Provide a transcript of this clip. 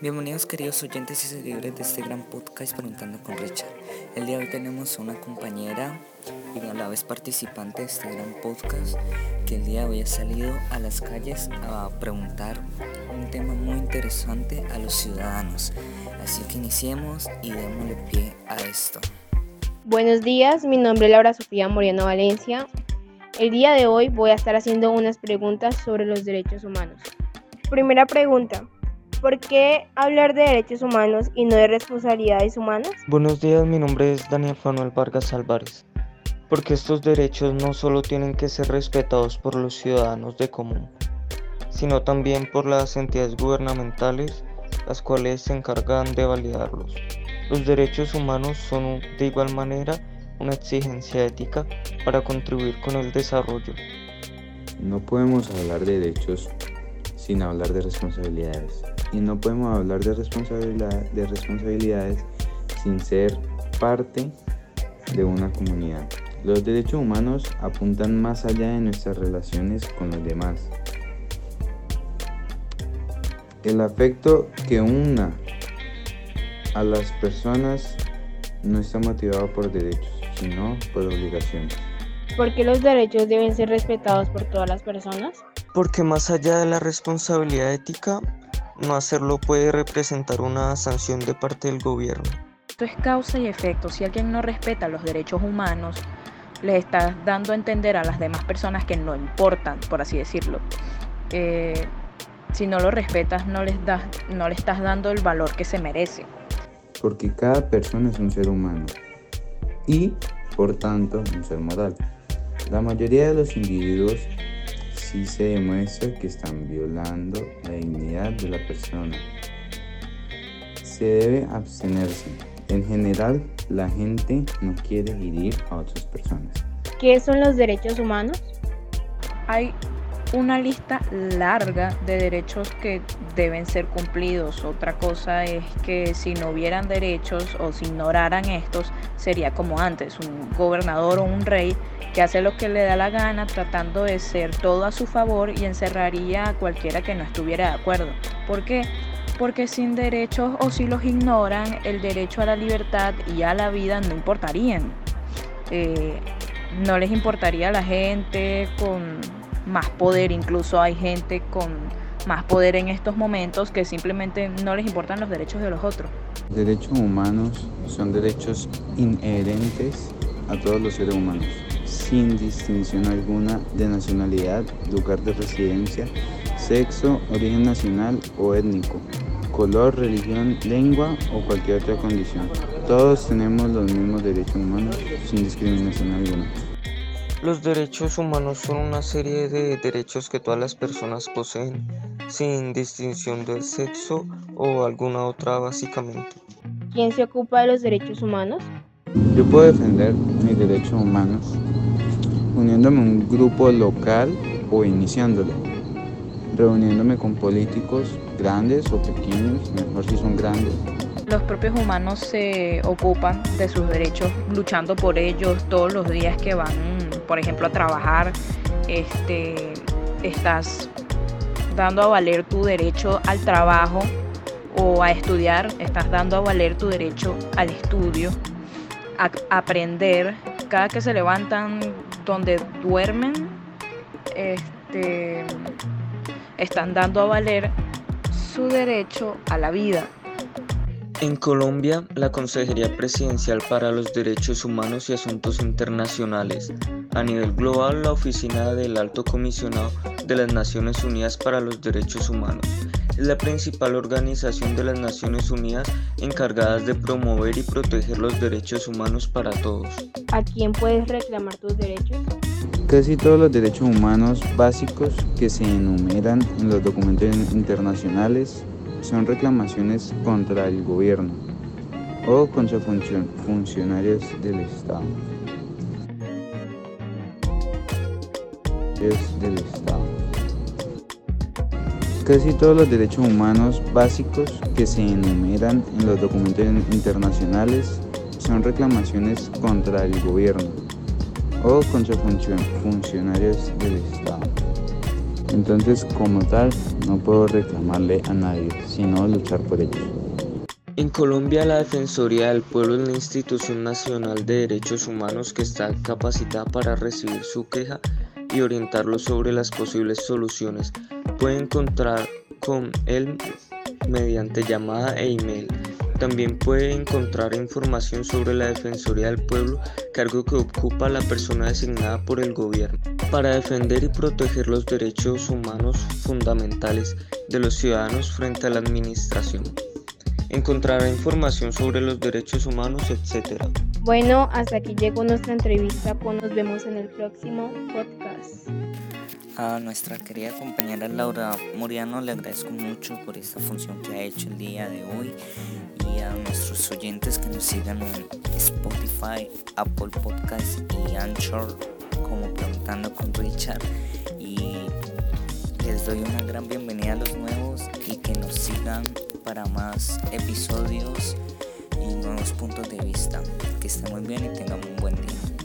Bienvenidos queridos oyentes y seguidores de este gran podcast Preguntando con Richard. El día de hoy tenemos una compañera y a la vez participante de este gran podcast que el día de hoy ha salido a las calles a preguntar un tema muy interesante a los ciudadanos. Así que iniciemos y démosle pie a esto. Buenos días, mi nombre es Laura Sofía Moreno Valencia. El día de hoy voy a estar haciendo unas preguntas sobre los derechos humanos. Primera pregunta. ¿Por qué hablar de derechos humanos y no de responsabilidades humanas? Buenos días, mi nombre es Daniel Fanuel Vargas Álvarez. Porque estos derechos no solo tienen que ser respetados por los ciudadanos de común, sino también por las entidades gubernamentales, las cuales se encargan de validarlos. Los derechos humanos son de igual manera una exigencia ética para contribuir con el desarrollo. No podemos hablar de derechos sin hablar de responsabilidades y no podemos hablar de, responsabilidad, de responsabilidades sin ser parte de una comunidad. Los derechos humanos apuntan más allá de nuestras relaciones con los demás. El afecto que una a las personas no está motivado por derechos, sino por obligaciones. ¿Por qué los derechos deben ser respetados por todas las personas? Porque más allá de la responsabilidad ética, no hacerlo puede representar una sanción de parte del gobierno. Esto es causa y efecto. Si alguien no respeta los derechos humanos, les estás dando a entender a las demás personas que no importan, por así decirlo. Eh, si no lo respetas, no les, das, no le estás dando el valor que se merece. Porque cada persona es un ser humano y, por tanto, un ser moral. La mayoría de los individuos si se demuestra que están violando la dignidad de la persona. Se debe abstenerse. En general, la gente no quiere herir a otras personas. ¿Qué son los derechos humanos? Hay una lista larga de derechos que deben ser cumplidos. Otra cosa es que si no hubieran derechos o si ignoraran estos, sería como antes, un gobernador o un rey que hace lo que le da la gana tratando de ser todo a su favor y encerraría a cualquiera que no estuviera de acuerdo. ¿Por qué? Porque sin derechos o si los ignoran, el derecho a la libertad y a la vida no importarían. Eh, no les importaría a la gente con más poder, incluso hay gente con más poder en estos momentos que simplemente no les importan los derechos de los otros. Derechos humanos son derechos inherentes a todos los seres humanos, sin distinción alguna de nacionalidad, lugar de residencia, sexo, origen nacional o étnico, color, religión, lengua o cualquier otra condición. Todos tenemos los mismos derechos humanos sin discriminación alguna. Los derechos humanos son una serie de derechos que todas las personas poseen, sin distinción de sexo o alguna otra básicamente. ¿Quién se ocupa de los derechos humanos? Yo puedo defender mis derechos humanos uniéndome a un grupo local o iniciándolo, reuniéndome con políticos grandes o pequeños, mejor si son grandes. Los propios humanos se ocupan de sus derechos luchando por ellos todos los días que van por ejemplo, a trabajar, este, estás dando a valer tu derecho al trabajo o a estudiar, estás dando a valer tu derecho al estudio, a aprender. Cada que se levantan donde duermen, este, están dando a valer su derecho a la vida. En Colombia, la Consejería Presidencial para los Derechos Humanos y Asuntos Internacionales a nivel global, la Oficina del Alto Comisionado de las Naciones Unidas para los Derechos Humanos es la principal organización de las Naciones Unidas encargada de promover y proteger los derechos humanos para todos. ¿A quién puedes reclamar tus derechos? Casi todos los derechos humanos básicos que se enumeran en los documentos internacionales son reclamaciones contra el gobierno o contra funcionarios del Estado. Del Estado. Casi todos los derechos humanos básicos que se enumeran en los documentos internacionales son reclamaciones contra el gobierno o contra funcionarios del Estado. Entonces, como tal, no puedo reclamarle a nadie, sino luchar por ellos. En Colombia, la Defensoría del Pueblo es la institución nacional de derechos humanos que está capacitada para recibir su queja y orientarlo sobre las posibles soluciones. Puede encontrar con él mediante llamada e email. También puede encontrar información sobre la Defensoría del Pueblo, cargo que ocupa la persona designada por el gobierno para defender y proteger los derechos humanos fundamentales de los ciudadanos frente a la administración. Encontrará información sobre los derechos humanos, etc. Bueno, hasta aquí llegó nuestra entrevista, pues nos vemos en el próximo podcast. A nuestra querida compañera Laura Moriano le agradezco mucho por esta función que ha hecho el día de hoy. Y a nuestros oyentes que nos sigan en Spotify, Apple Podcast y Anchor como Preguntando con Richard. Y les doy una gran bienvenida a los nuevos y que nos sigan para más episodios y nuevos puntos de vista. Que estén muy bien y tengan un buen día.